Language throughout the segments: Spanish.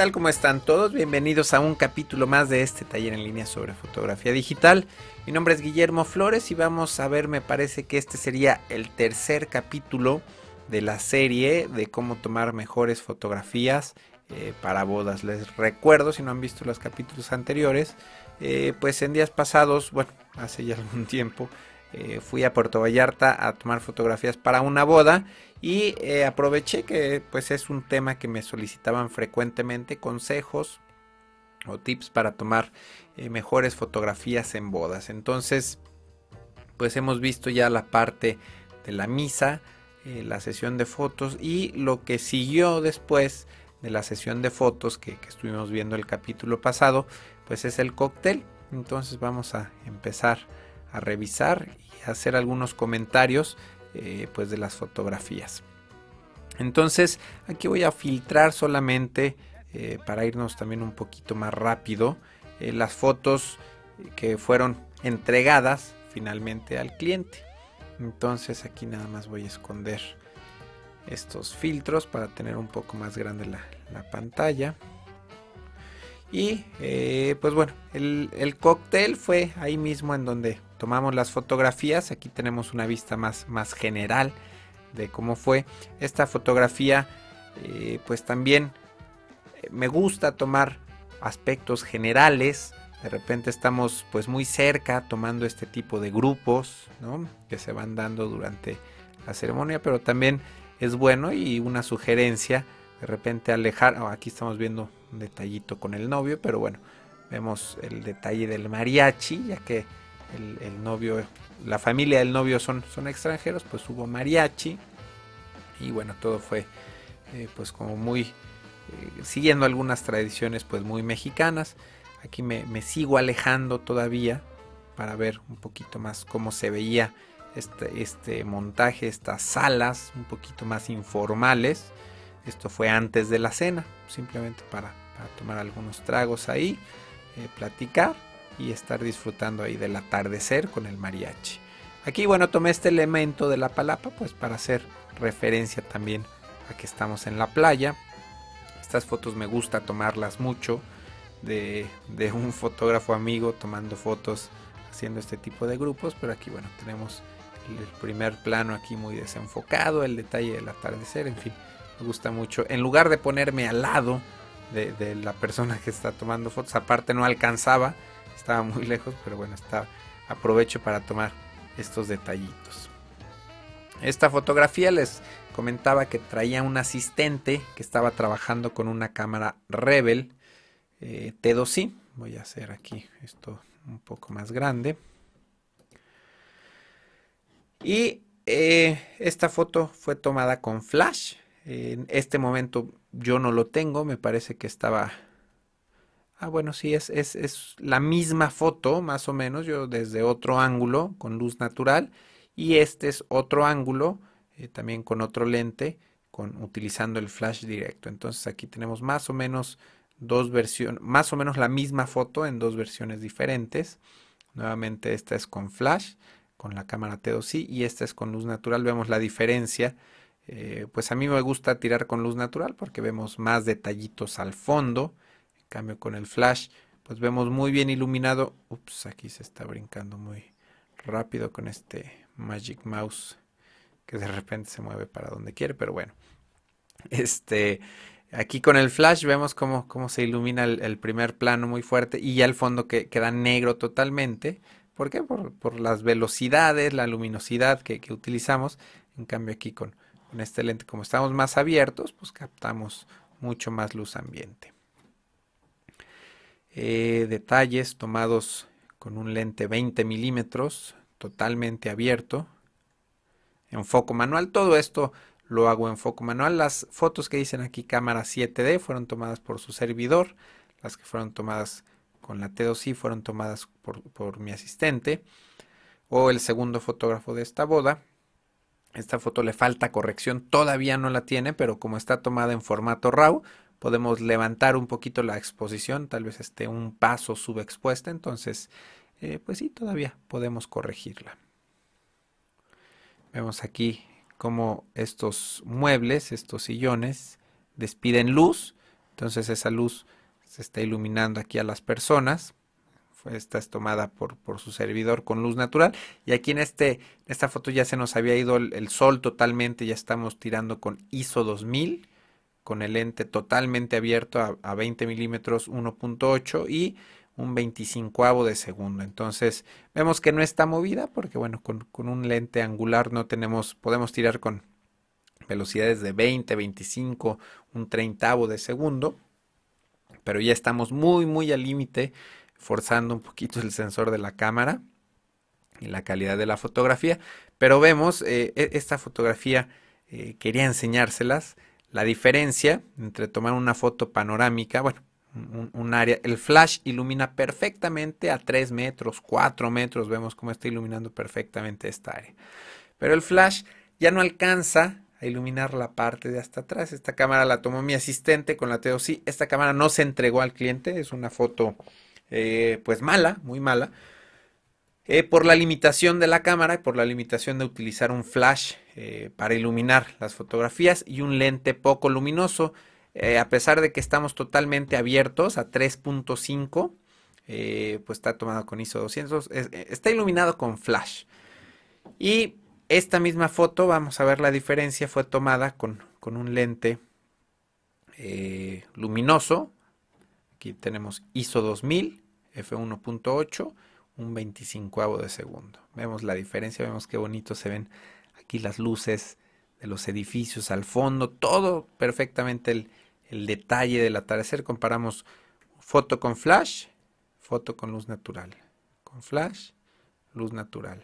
Hola, ¿qué tal? ¿Cómo están todos? Bienvenidos a un capítulo más de este taller en línea sobre fotografía digital. Mi nombre es Guillermo Flores y vamos a ver, me parece que este sería el tercer capítulo de la serie de cómo tomar mejores fotografías eh, para bodas. Les recuerdo, si no han visto los capítulos anteriores, eh, pues en días pasados, bueno, hace ya algún tiempo, eh, fui a Puerto Vallarta a tomar fotografías para una boda y eh, aproveché que pues es un tema que me solicitaban frecuentemente consejos o tips para tomar eh, mejores fotografías en bodas. Entonces pues hemos visto ya la parte de la misa la sesión de fotos y lo que siguió después de la sesión de fotos que, que estuvimos viendo el capítulo pasado pues es el cóctel. Entonces vamos a empezar a revisar y hacer algunos comentarios eh, pues de las fotografías. Entonces aquí voy a filtrar solamente eh, para irnos también un poquito más rápido eh, las fotos que fueron entregadas finalmente al cliente. Entonces aquí nada más voy a esconder estos filtros para tener un poco más grande la, la pantalla. Y pues bueno, el, el, cóctel fue ahí mismo en donde tomamos las fotografías, aquí tenemos una vista más, más general de cómo fue. Esta fotografía, eh, pues también eh, me gusta tomar aspectos generales. De repente estamos pues muy cerca tomando este tipo de grupos que se van dando durante la ceremonia, pero también es bueno y una sugerencia de repente alejar. Oh, aquí estamos viendo un detallito con el novio, pero bueno, vemos el detalle del mariachi, ya que el, novio, la familia del novio son, son extranjeros, pues hubo mariachi y bueno, todo fue eh, pues como muy, eh, siguiendo algunas tradiciones pues muy mexicanas. Aquí me, sigo alejando todavía para ver un poquito más cómo se veía este, este montaje, estas salas un poquito más informales. Esto fue antes de la cena, simplemente para, tomar algunos tragos ahí, eh, platicar y estar disfrutando ahí del atardecer con el mariachi. Aquí, bueno, tomé este elemento de la palapa, pues para hacer referencia también a que estamos en la playa. Estas fotos me gusta tomarlas mucho de, un fotógrafo amigo tomando fotos haciendo este tipo de grupos, pero aquí, bueno, tenemos el primer plano aquí muy desenfocado, el detalle del atardecer, en fin, gusta mucho. En lugar de ponerme al lado de, de la persona que está tomando fotos, aparte no alcanzaba, estaba muy lejos, pero bueno, está, aprovecho para tomar estos detallitos. Esta fotografía les comentaba que traía un asistente que estaba trabajando con una cámara Rebel eh, T2i. Voy a hacer aquí esto un poco más grande. Y eh, esta foto fue tomada con flash. En este momento yo no lo tengo, me parece que estaba Ah, bueno, sí, es, es, la misma foto, más o menos, yo desde otro ángulo, con luz natural, y este es otro ángulo, eh, también con otro lente, con, utilizando el flash directo. Entonces aquí tenemos más o menos dos versiones, más o menos la misma foto en dos versiones diferentes. Nuevamente esta es con flash, con la cámara T2i, y esta es con luz natural. Vemos la diferencia. Eh, pues a mí me gusta tirar con luz natural porque vemos más detallitos al fondo cambio con el flash, pues vemos muy bien iluminado. Ups, aquí se está brincando muy rápido con este Magic Mouse que de repente se mueve para donde quiere, pero bueno. Este, aquí con el flash vemos cómo, cómo se ilumina el, primer plano muy fuerte y ya el fondo que queda negro totalmente. ¿Por qué? Por, las velocidades, la luminosidad que, utilizamos. En cambio aquí con, con este lente, como estamos más abiertos, pues captamos mucho más luz ambiente. Eh, detalles tomados con un lente 20 milímetros totalmente abierto. En foco manual todo esto lo hago en foco manual. Las fotos que dicen aquí cámara 7D fueron tomadas por su servidor. Las que fueron tomadas con la T2i fueron tomadas por, por mi asistente. O el segundo fotógrafo de esta boda esta foto le falta corrección todavía no la tiene pero como está tomada en formato RAW podemos levantar un poquito la exposición, tal vez esté un paso subexpuesta, entonces, eh, pues sí, todavía podemos corregirla. Vemos aquí cómo estos muebles, estos sillones, despiden luz, Entonces esa luz se está iluminando aquí a las personas. Esta es tomada por, por su servidor con luz natural. Y aquí en, este, esta foto ya se nos había ido el, sol totalmente. Ya estamos tirando con ISO 2000. Con el lente totalmente abierto a, a 20 milímetros 1.8 y un 25 de segundo. Entonces vemos que no está movida porque bueno, con, con, un lente angular no tenemos, podemos tirar con velocidades de 20, 25, un 30 de segundo. Pero ya estamos muy, muy al límite forzando un poquito el sensor de la cámara y la calidad de la fotografía. Pero vemos, eh, e, esta fotografía eh, quería enseñárselas, la diferencia entre tomar una foto panorámica, bueno, un, área, el flash ilumina perfectamente a 3 metros, 4 metros, vemos cómo está iluminando perfectamente esta área. Pero el flash ya no alcanza a iluminar la parte de hasta atrás. Esta cámara la tomó mi asistente con la TOC. Esta cámara no se entregó al cliente, es una foto eh, pues mala, muy mala, eh, por la limitación de la cámara y por la limitación de utilizar un flash eh, para iluminar las fotografías y un lente poco luminoso. a pesar de que estamos totalmente abiertos a 3.5, pues está tomado con ISO 200, está iluminado con flash. Y esta misma foto, vamos a ver la diferencia, fue tomada con, con un lente luminoso Aquí tenemos ISO 2000, F1.8, un 25 de segundo. Vemos la diferencia, vemos qué bonito se ven aquí las luces de los edificios al fondo, todo perfectamente el, el detalle del atardecer. Comparamos foto con flash, foto con luz natural. Con flash, luz natural.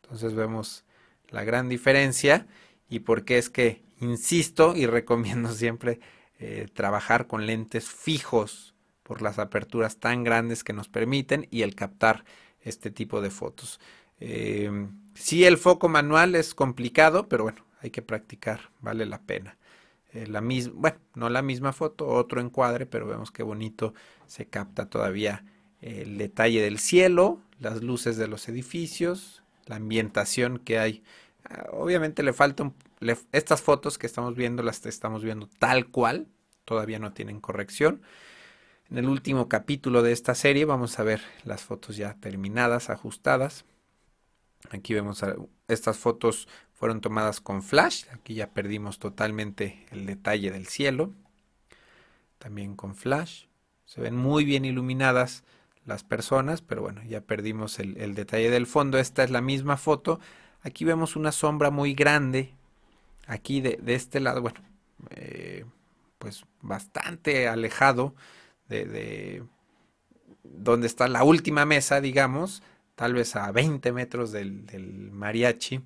Entonces vemos la gran diferencia y por qué es que insisto y recomiendo siempre eh, trabajar con lentes fijos por las aperturas tan grandes que nos permiten y el captar este tipo de fotos. Eh, sí, el foco manual es complicado, pero bueno, hay que practicar, vale la pena. Eh, la misma, bueno, no la misma foto, otro encuadre, pero vemos qué bonito se capta todavía el detalle del cielo, las luces de los edificios, la ambientación que hay. Ah, obviamente le falta estas fotos que estamos viendo las estamos viendo tal cual, todavía no tienen corrección. En el último capítulo de esta serie vamos a ver las fotos ya terminadas, ajustadas. Aquí vemos estas fotos fueron tomadas con flash. Aquí ya perdimos totalmente el detalle del cielo. También con flash. Se ven muy bien iluminadas las personas, pero bueno, ya perdimos el, detalle del fondo. Esta es la misma foto. Aquí vemos una sombra muy grande. Aquí de, este lado, bueno, eh, pues bastante alejado de, donde está la última mesa, digamos, tal vez a 20 metros del, mariachi.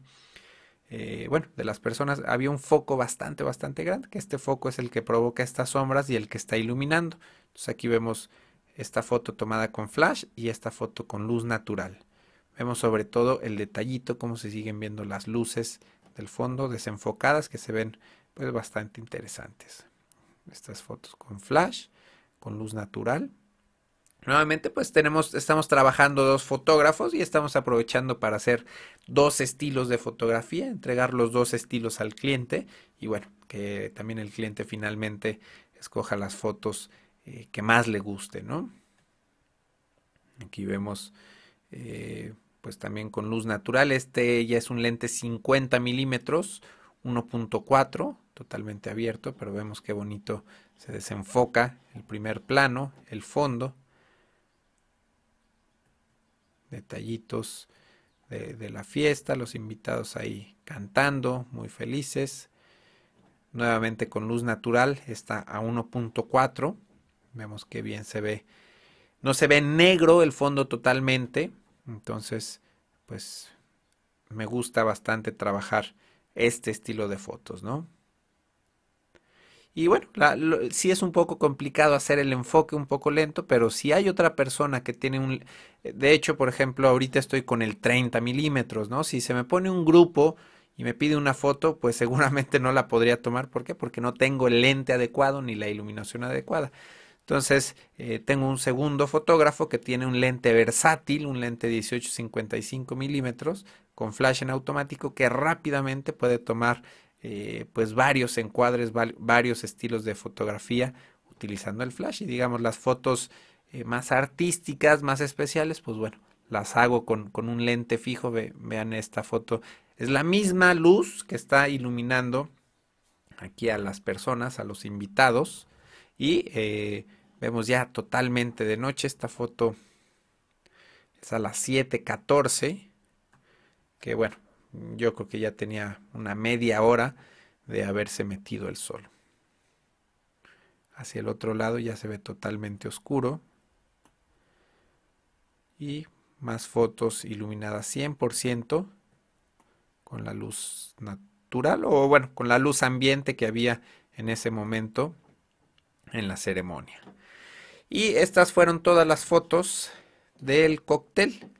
Eh, bueno, de las personas había un foco bastante, bastante grande, que este foco es el que provoca estas sombras y el que está iluminando. Entonces aquí vemos esta foto tomada con flash y esta foto con luz natural. Vemos sobre todo el detallito, cómo se siguen viendo las luces del fondo desenfocadas que se ven pues bastante interesantes estas fotos con flash, con luz natural. Nuevamente, pues tenemos, estamos trabajando dos fotógrafos y estamos aprovechando para hacer dos estilos de fotografía, entregar los dos estilos al cliente y bueno, que también el cliente finalmente escoja las fotos eh, que más le guste, ¿no? Aquí vemos, eh, pues también con luz natural. Este ya es un lente 50 milímetros, 1.4 totalmente abierto, pero vemos qué bonito se desenfoca el primer plano, el fondo, detallitos de, la fiesta, los invitados ahí cantando, muy felices. Nuevamente con luz natural, está a 1.4. Vemos que bien se ve. No se ve negro el fondo totalmente. Entonces, pues me gusta bastante trabajar este estilo de fotos, ¿no? Y bueno, sí es un poco complicado hacer el enfoque un poco lento, pero si hay otra persona que tiene un... De hecho, por ejemplo, ahorita estoy con el 30 milímetros, ¿no? Si se me pone un grupo y me pide una foto, pues seguramente no la podría tomar. ¿Por qué? Porque no tengo el lente adecuado ni la iluminación adecuada. Entonces, eh, tengo un segundo fotógrafo que tiene un lente versátil, un lente 18-55 milímetros con flash en automático que rápidamente puede tomar eh, pues varios encuadres, varios estilos de fotografía utilizando el flash y digamos las fotos eh, más artísticas, más especiales, pues bueno, las hago con, un lente fijo. vean esta foto. Es la misma luz que está iluminando aquí a las personas, a los invitados. Y vemos ya totalmente de noche. Esta foto es a las 7.14. Que bueno, yo creo que ya tenía una media hora de haberse metido el sol. Hacia el otro lado ya se ve totalmente oscuro. Y más fotos iluminadas 100% con la luz natural o bueno, con la luz ambiente que había en ese momento en la ceremonia. Y estas fueron todas las fotos del cóctel.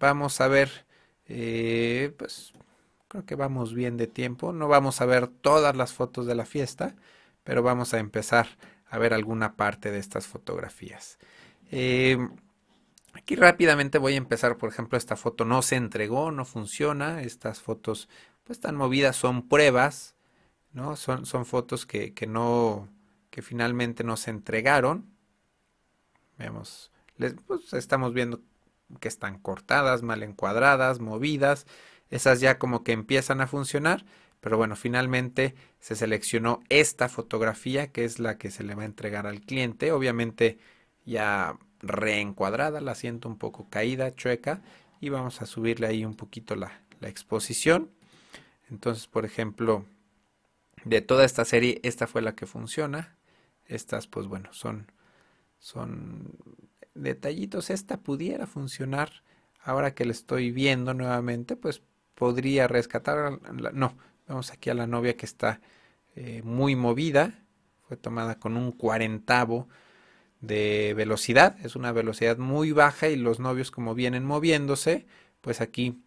Vamos a ver, eh, pues creo que vamos bien de tiempo. No vamos a ver todas las fotos de la fiesta, pero vamos a empezar a ver alguna parte de estas fotografías. Eh, Aquí rápidamente voy a empezar, por ejemplo, esta foto no se entregó, no funciona, estas fotos pues están movidas, son pruebas, ¿no? Son, son fotos que, que, no, que finalmente no se entregaron. Vemos, pues estamos viendo que están cortadas, mal encuadradas, movidas, esas ya como que empiezan a funcionar, pero bueno, finalmente se seleccionó esta fotografía que es la que se le va a entregar al cliente, obviamente ya reencuadrada, la siento un poco caída, chueca, y vamos a subirle ahí un poquito la, exposición. Entonces, por ejemplo, de toda esta serie, esta fue la que funciona. Estas, pues bueno, son, son detallitos. Esta pudiera funcionar. Ahora que la estoy viendo nuevamente, pues podría rescatar. no, vamos aquí a la novia que está eh, muy movida. Fue tomada con un cuarentavo de velocidad, es una velocidad muy baja y los novios como vienen moviéndose, pues aquí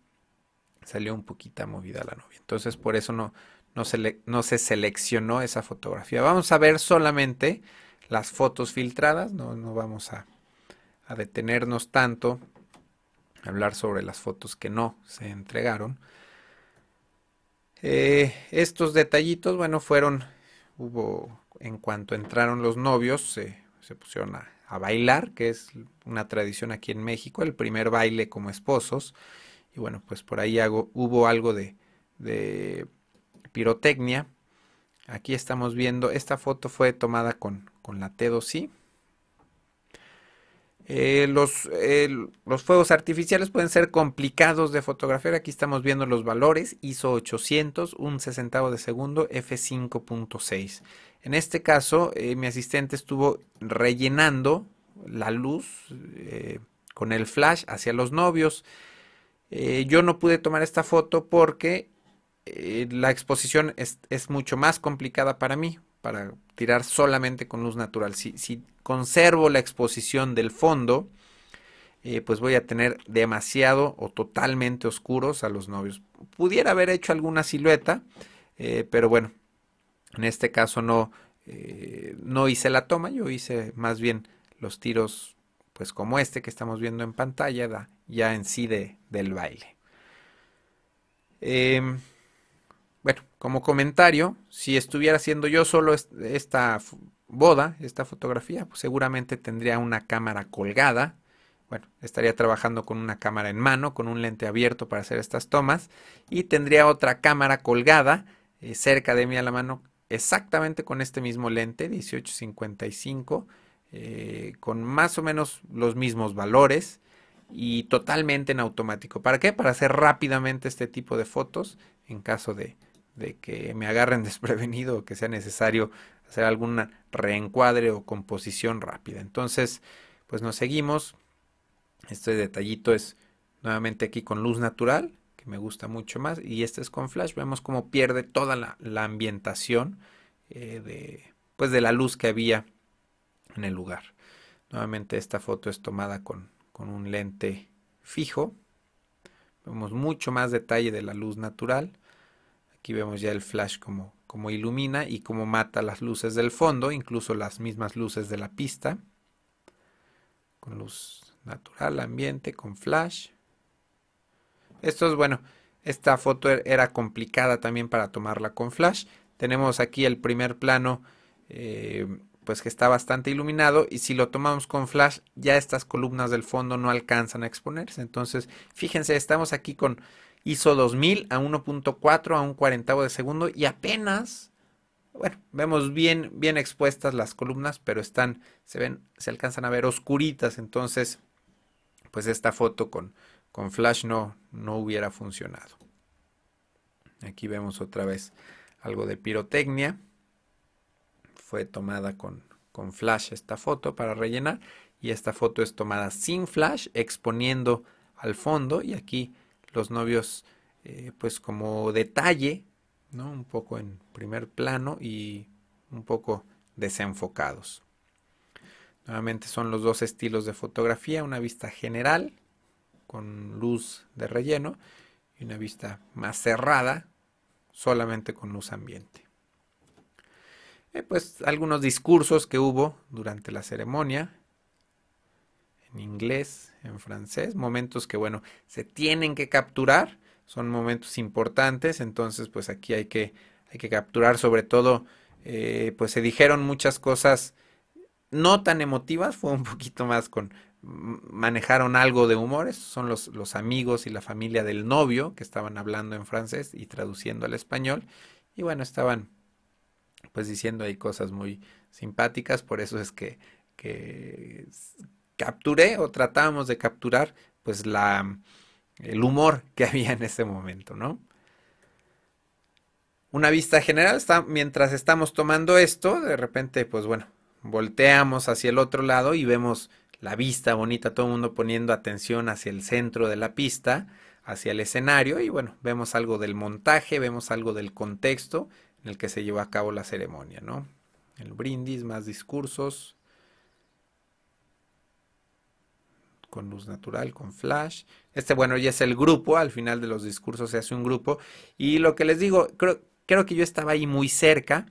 salió un poquito movida la novia. Entonces por eso no, no, se, no se seleccionó esa fotografía. Vamos a ver solamente las fotos filtradas, no, no vamos a, a detenernos tanto, a hablar sobre las fotos que no se entregaron. Eh, estos detallitos, bueno, fueron, hubo, en cuanto entraron los novios, se se pusieron a, bailar, que es una tradición aquí en México, el primer baile como esposos. Y bueno, pues por ahí hubo algo de, pirotecnia. Aquí estamos viendo, esta foto fue tomada con, con la T2i. Eh, los, los, fuegos artificiales pueden ser complicados de fotografiar. Aquí estamos viendo los valores. ISO 800, un sesentavo de segundo, f5.6. En este caso, eh, mi asistente estuvo rellenando la luz eh, con el flash hacia los novios. Eh, yo no pude tomar esta foto porque la exposición es, mucho más complicada para mí, para tirar solamente con luz natural. Si, si conservo la exposición del fondo, pues voy a tener demasiado o totalmente oscuros a los novios. Pudiera haber hecho alguna silueta, pero bueno, en este caso no, eh, no hice la toma, yo hice más bien los tiros pues como este que estamos viendo en pantalla, ya en sí de, del baile. Como comentario, si estuviera haciendo yo solo esta boda, esta fotografía, pues seguramente tendría una cámara colgada. Bueno, estaría trabajando con una cámara en mano, con un lente abierto para hacer estas tomas. Y tendría otra cámara colgada eh, cerca de mí a la mano exactamente con este mismo lente 1855 eh, con más o menos los mismos valores y totalmente en automático. ¿Para qué? Para hacer rápidamente este tipo de fotos en caso de, que me agarren desprevenido o que sea necesario hacer algún reencuadre o composición rápida. Entonces, pues nos seguimos. Este detallito es nuevamente aquí con luz natural que me gusta mucho más. Y este es con flash. Vemos cómo pierde toda la, ambientación eh, de, pues de la luz que había en el lugar. Nuevamente esta foto es tomada con, con un lente fijo. Vemos mucho más detalle de la luz natural. Aquí vemos ya el flash como, como ilumina y cómo mata las luces del fondo, incluso las mismas luces de la pista. Con luz natural, ambiente, con flash. Esto es bueno, esta foto er, era complicada también para tomarla con flash. Tenemos aquí el primer plano, eh, pues que está bastante iluminado y si lo tomamos con flash ya estas columnas del fondo no alcanzan a exponerse. Entonces, fíjense, estamos aquí con ISO 2000 a 1.4 a un cuarentavo de segundo y apenas, bueno, vemos bien, bien expuestas las columnas, pero están, se ven, se alcanzan a ver oscuritas. Entonces, pues esta foto con, con flash no, no hubiera funcionado. Aquí vemos otra vez algo de pirotecnia. Fue tomada con, con flash esta foto para rellenar. Y esta foto es tomada sin flash, exponiendo al fondo. Y aquí los novios, eh, pues como detalle, ¿no? Un poco en primer plano y un poco desenfocados. Nuevamente son los dos estilos de fotografía, una vista general con luz de relleno y una vista más cerrada solamente con luz ambiente. Eh, pues algunos discursos que hubo durante la ceremonia en inglés, en francés, momentos que bueno, se tienen que capturar, son momentos importantes, entonces pues aquí hay que, hay que capturar sobre todo, eh, pues se dijeron muchas cosas no tan emotivas, fue un poquito más con, manejaron algo de humor, son los, los, amigos y la familia del novio que estaban hablando en francés y traduciendo al español. Y bueno, estaban pues diciendo ahí cosas muy simpáticas, por eso es que, que capturé o tratábamos de capturar pues la, el humor que había en ese momento, ¿no? Una vista general, está, mientras estamos tomando esto, de repente pues bueno, volteamos hacia el otro lado y vemos la vista bonita, todo el mundo poniendo atención hacia el centro de la pista, hacia el escenario y bueno, vemos algo del montaje, vemos algo del contexto en el que se llevó a cabo la ceremonia, ¿no? El brindis, más discursos, con luz natural, con flash. Este, bueno, ya es el grupo, al final de los discursos se hace un grupo. Y lo que les digo, creo, creo que yo estaba ahí muy cerca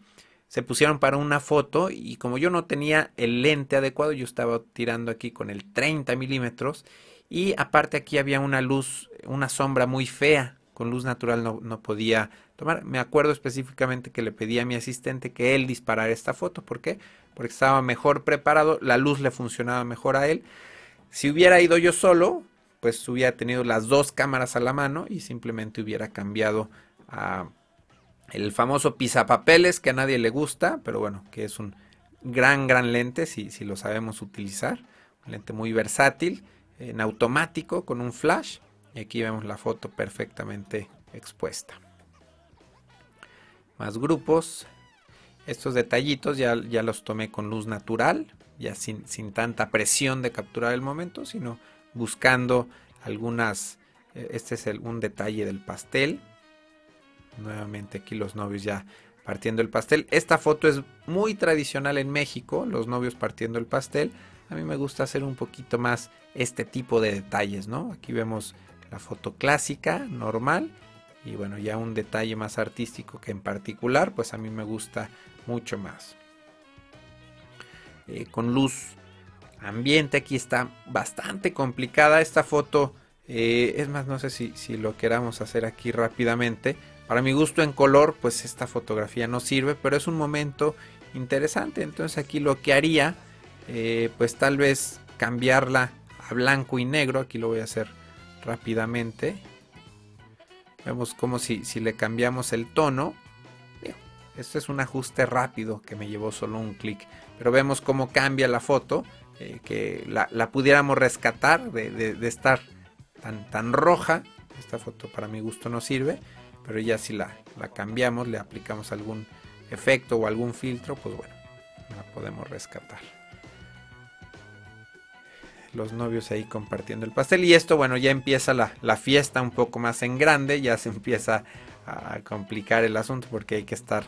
se pusieron para una foto y como yo no tenía el lente adecuado, yo estaba tirando aquí con el 30 milímetros y aparte aquí había una luz, una sombra muy fea, con luz natural no, no, podía tomar. Me acuerdo específicamente que le pedí a mi asistente que él disparara esta foto. ¿Por qué? Porque estaba mejor preparado, la luz le funcionaba mejor a él. Si hubiera ido yo solo, pues hubiera tenido las dos cámaras a la mano y simplemente hubiera cambiado a el famoso pisapapeles que a nadie le gusta, pero bueno, que es un gran, gran lente si, si lo sabemos utilizar. Un lente muy versátil, en automático, con un flash. Y aquí vemos la foto perfectamente expuesta. Más grupos. Estos detallitos ya, ya los tomé con luz natural, ya sin, sin, tanta presión de capturar el momento, sino buscando algunas... Eh, este es el, un detalle del pastel Nuevamente aquí los novios ya partiendo el pastel. Esta foto es muy tradicional en México, los novios partiendo el pastel. A mí me gusta hacer un poquito más este tipo de detalles, ¿no? Aquí vemos la foto clásica, normal, y bueno, ya un detalle más artístico que en particular, pues a mí me gusta mucho más. Eh, con luz ambiente, aquí está bastante complicada esta foto. Eh, es más, no sé si, si lo queramos hacer aquí rápidamente. Para mi gusto en color, pues esta fotografía no sirve, pero es un momento interesante. Entonces aquí lo que haría, eh, pues tal vez cambiarla a blanco y negro. Aquí lo voy a hacer rápidamente. Vemos como si, si le cambiamos el tono. Esto es un ajuste rápido que me llevó solo un clic. Pero vemos cómo cambia la foto. Eh, que la, pudiéramos rescatar de, de, estar tan, tan roja. Esta foto para mi gusto no sirve pero ya si la, la cambiamos, le aplicamos algún efecto o algún filtro, pues bueno, la podemos rescatar. Los novios ahí compartiendo el pastel. Y esto, bueno, ya empieza la, la fiesta un poco más en grande, ya se empieza a complicar el asunto porque hay que estar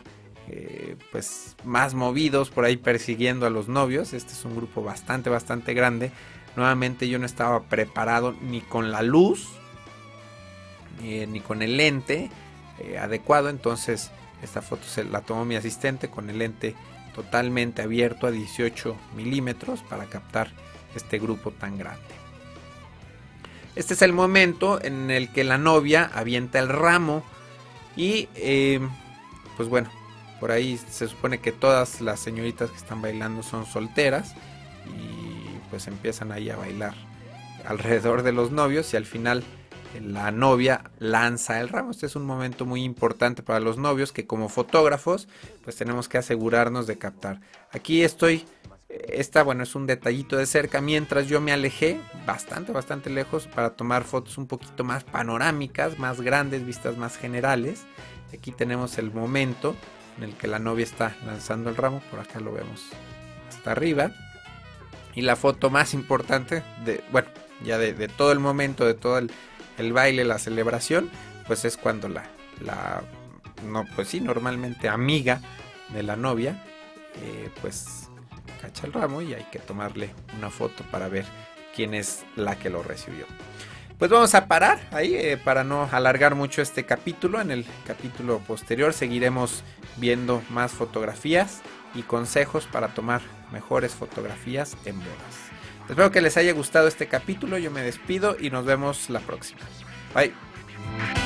eh, pues más movidos por ahí persiguiendo a los novios. Este es un grupo bastante, bastante grande. Nuevamente yo no estaba preparado ni con la luz, eh, ni con el lente. Eh, adecuado. Entonces esta foto se la tomó mi asistente con el lente totalmente abierto a 18 milímetros para captar este grupo tan grande. Este es el momento en el que la novia avienta el ramo y eh, pues bueno, Por ahí se supone que todas las señoritas que están bailando son solteras y pues empiezan ahí a bailar alrededor de los novios y al final la novia lanza el ramo. Este es un momento muy importante para los novios que como fotógrafos pues tenemos que asegurarnos de captar. Aquí estoy, esta bueno es un detallito de cerca mientras yo me alejé bastante, bastante lejos para tomar fotos un poquito más panorámicas, más grandes, vistas más generales. Aquí tenemos el momento en el que la novia está lanzando el ramo, por acá lo vemos hasta arriba. Y la foto más importante de, bueno, ya de, todo el momento, de todo el, baile, la celebración, pues es cuando la, la, no, pues sí, normalmente amiga de la novia, eh, pues cacha el ramo y hay que tomarle una foto para ver quién es la que lo recibió. Pues vamos a parar ahí eh, para no alargar mucho este capítulo. En el capítulo posterior seguiremos viendo más fotografías y consejos para tomar mejores fotografías en bodas. Espero que les haya gustado este capítulo. Yo me despido y nos vemos la próxima. Bye.